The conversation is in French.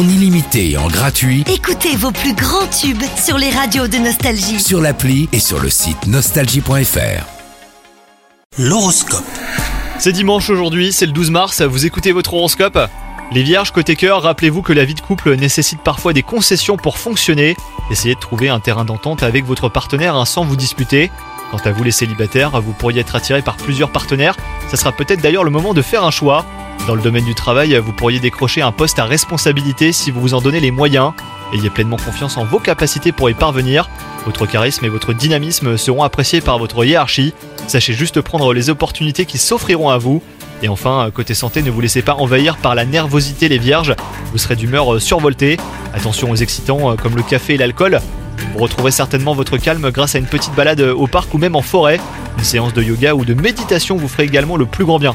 en illimité et en gratuit Écoutez vos plus grands tubes sur les radios de Nostalgie. sur l'appli et sur le site nostalgie.fr. L'horoscope. C'est dimanche aujourd'hui, c'est le 12 mars, vous écoutez votre horoscope? Les vierges côté cœur, rappelez-vous que la vie de couple nécessite parfois des concessions pour fonctionner. Essayez de trouver un terrain d'entente avec votre partenaire hein, sans vous disputer. Quant à vous les célibataires, vous pourriez être attiré par plusieurs partenaires. Ça sera peut-être d'ailleurs le moment de faire un choix. Dans le domaine du travail, vous pourriez décrocher un poste à responsabilité si vous vous en donnez les moyens. Ayez pleinement confiance en vos capacités pour y parvenir. Votre charisme et votre dynamisme seront appréciés par votre hiérarchie. Sachez juste prendre les opportunités qui s'offriront à vous. Et enfin, côté santé, ne vous laissez pas envahir par la nervosité les vierges. Vous serez d'humeur euh, survoltée. Attention aux excitants euh, comme le café et l'alcool. Vous retrouverez certainement votre calme grâce à une petite balade au parc ou même en forêt. Une séance de yoga ou de méditation vous ferait également le plus grand bien.